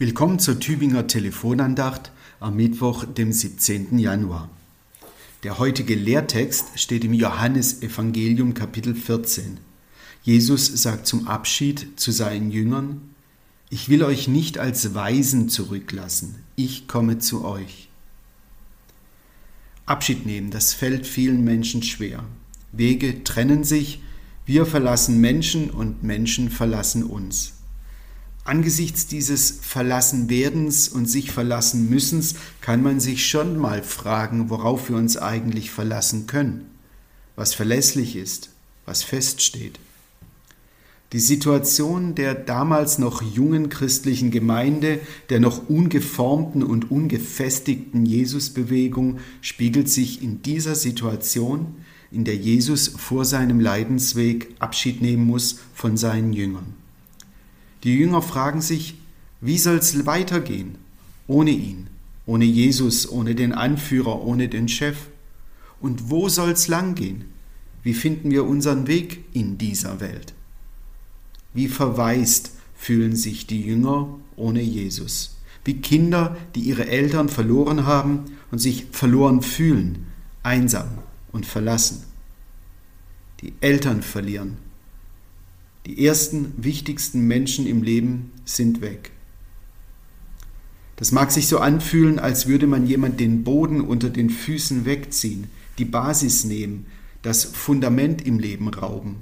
Willkommen zur Tübinger Telefonandacht am Mittwoch, dem 17. Januar. Der heutige Lehrtext steht im Johannesevangelium Kapitel 14. Jesus sagt zum Abschied zu seinen Jüngern, Ich will euch nicht als Weisen zurücklassen, ich komme zu euch. Abschied nehmen, das fällt vielen Menschen schwer. Wege trennen sich, wir verlassen Menschen und Menschen verlassen uns. Angesichts dieses Verlassenwerdens und sich verlassen müssens kann man sich schon mal fragen, worauf wir uns eigentlich verlassen können, was verlässlich ist, was feststeht. Die Situation der damals noch jungen christlichen Gemeinde, der noch ungeformten und ungefestigten Jesusbewegung spiegelt sich in dieser Situation, in der Jesus vor seinem Leidensweg Abschied nehmen muss von seinen Jüngern. Die Jünger fragen sich, wie soll es weitergehen ohne ihn, ohne Jesus, ohne den Anführer, ohne den Chef? Und wo soll es langgehen? Wie finden wir unseren Weg in dieser Welt? Wie verwaist fühlen sich die Jünger ohne Jesus? Wie Kinder, die ihre Eltern verloren haben und sich verloren fühlen, einsam und verlassen. Die Eltern verlieren, die ersten wichtigsten Menschen im Leben sind weg. Das mag sich so anfühlen, als würde man jemand den Boden unter den Füßen wegziehen, die Basis nehmen, das Fundament im Leben rauben.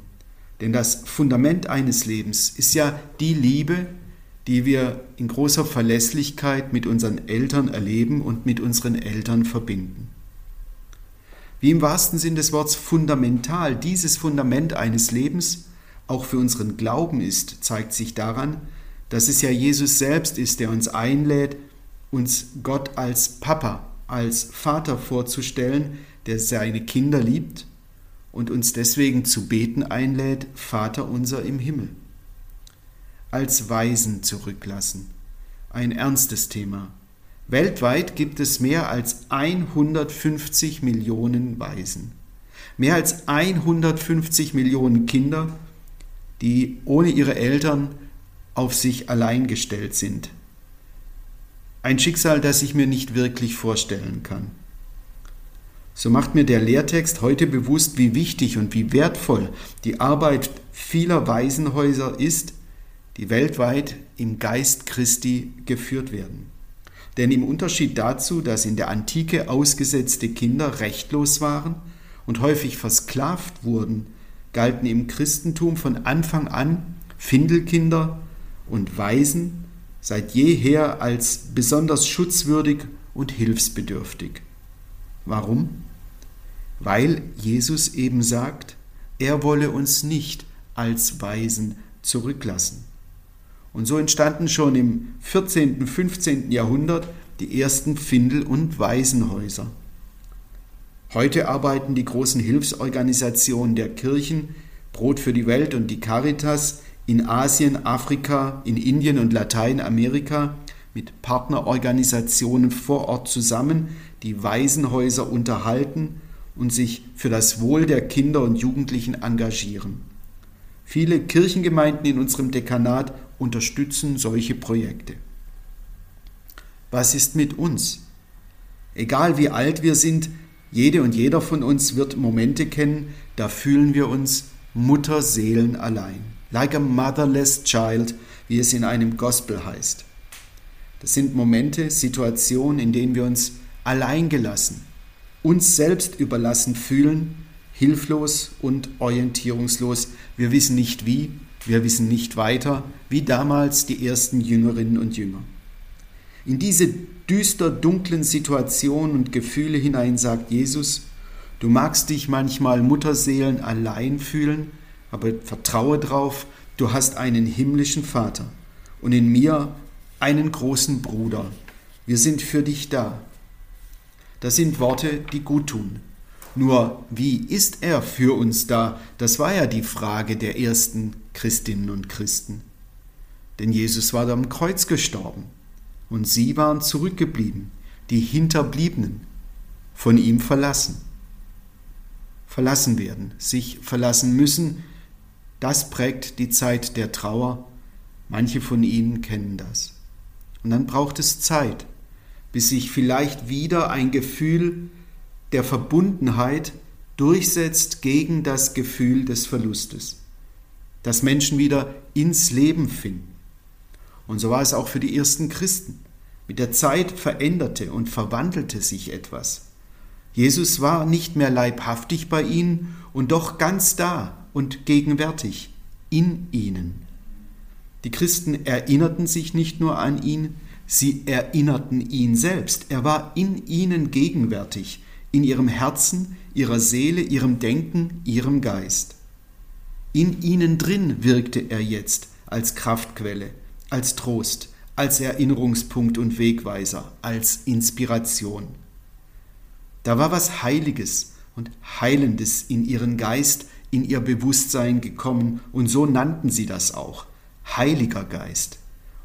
Denn das Fundament eines Lebens ist ja die Liebe, die wir in großer Verlässlichkeit mit unseren Eltern erleben und mit unseren Eltern verbinden. Wie im wahrsten Sinn des Wortes fundamental dieses Fundament eines Lebens auch für unseren Glauben ist, zeigt sich daran, dass es ja Jesus selbst ist, der uns einlädt, uns Gott als Papa, als Vater vorzustellen, der seine Kinder liebt und uns deswegen zu beten einlädt, Vater unser im Himmel. Als Weisen zurücklassen. Ein ernstes Thema. Weltweit gibt es mehr als 150 Millionen Waisen. Mehr als 150 Millionen Kinder die ohne ihre Eltern auf sich allein gestellt sind. Ein Schicksal, das ich mir nicht wirklich vorstellen kann. So macht mir der Lehrtext heute bewusst, wie wichtig und wie wertvoll die Arbeit vieler Waisenhäuser ist, die weltweit im Geist Christi geführt werden. Denn im Unterschied dazu, dass in der Antike ausgesetzte Kinder rechtlos waren und häufig versklavt wurden, galten im Christentum von Anfang an Findelkinder und Waisen seit jeher als besonders schutzwürdig und hilfsbedürftig. Warum? Weil Jesus eben sagt, er wolle uns nicht als Waisen zurücklassen. Und so entstanden schon im 14., 15. Jahrhundert die ersten Findel- und Waisenhäuser. Heute arbeiten die großen Hilfsorganisationen der Kirchen, Brot für die Welt und die Caritas in Asien, Afrika, in Indien und Lateinamerika mit Partnerorganisationen vor Ort zusammen, die Waisenhäuser unterhalten und sich für das Wohl der Kinder und Jugendlichen engagieren. Viele Kirchengemeinden in unserem Dekanat unterstützen solche Projekte. Was ist mit uns? Egal wie alt wir sind, jede und jeder von uns wird Momente kennen, da fühlen wir uns Mutterseelen allein. Like a motherless child, wie es in einem Gospel heißt. Das sind Momente, Situationen, in denen wir uns alleingelassen, uns selbst überlassen fühlen, hilflos und orientierungslos. Wir wissen nicht wie, wir wissen nicht weiter, wie damals die ersten Jüngerinnen und Jünger. In diese düster dunklen Situationen und Gefühle hinein sagt Jesus, du magst dich manchmal Mutterseelen allein fühlen, aber vertraue drauf, du hast einen himmlischen Vater und in mir einen großen Bruder. Wir sind für dich da. Das sind Worte, die gut tun. Nur wie ist er für uns da? Das war ja die Frage der ersten Christinnen und Christen. Denn Jesus war am Kreuz gestorben und sie waren zurückgeblieben, die Hinterbliebenen, von ihm verlassen. Verlassen werden, sich verlassen müssen, das prägt die Zeit der Trauer. Manche von ihnen kennen das. Und dann braucht es Zeit, bis sich vielleicht wieder ein Gefühl der Verbundenheit durchsetzt gegen das Gefühl des Verlustes, dass Menschen wieder ins Leben finden. Und so war es auch für die ersten Christen. Mit der Zeit veränderte und verwandelte sich etwas. Jesus war nicht mehr leibhaftig bei ihnen und doch ganz da und gegenwärtig in ihnen. Die Christen erinnerten sich nicht nur an ihn, sie erinnerten ihn selbst. Er war in ihnen gegenwärtig, in ihrem Herzen, ihrer Seele, ihrem Denken, ihrem Geist. In ihnen drin wirkte er jetzt als Kraftquelle, als Trost, als Erinnerungspunkt und Wegweiser, als Inspiration. Da war was Heiliges und Heilendes in ihren Geist, in ihr Bewusstsein gekommen, und so nannten sie das auch, Heiliger Geist.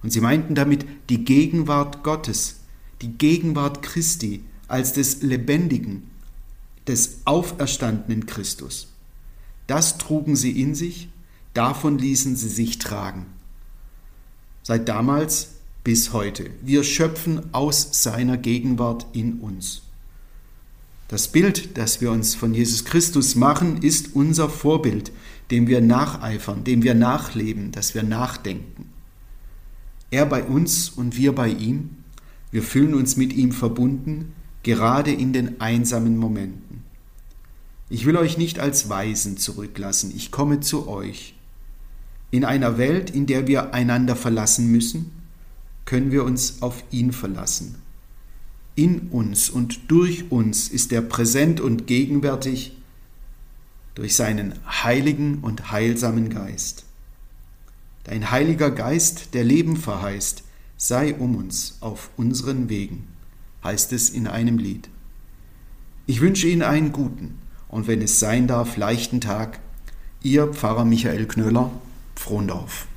Und sie meinten damit die Gegenwart Gottes, die Gegenwart Christi als des lebendigen, des auferstandenen Christus. Das trugen sie in sich, davon ließen sie sich tragen. Seit damals bis heute. Wir schöpfen aus seiner Gegenwart in uns. Das Bild, das wir uns von Jesus Christus machen, ist unser Vorbild, dem wir nacheifern, dem wir nachleben, das wir nachdenken. Er bei uns und wir bei ihm, wir fühlen uns mit ihm verbunden, gerade in den einsamen Momenten. Ich will euch nicht als Weisen zurücklassen, ich komme zu euch. In einer Welt, in der wir einander verlassen müssen, können wir uns auf ihn verlassen. In uns und durch uns ist er präsent und gegenwärtig durch seinen heiligen und heilsamen Geist. Dein heiliger Geist, der Leben verheißt, sei um uns auf unseren Wegen, heißt es in einem Lied. Ich wünsche Ihnen einen guten und wenn es sein darf, leichten Tag. Ihr Pfarrer Michael Knöller, Frohndorf.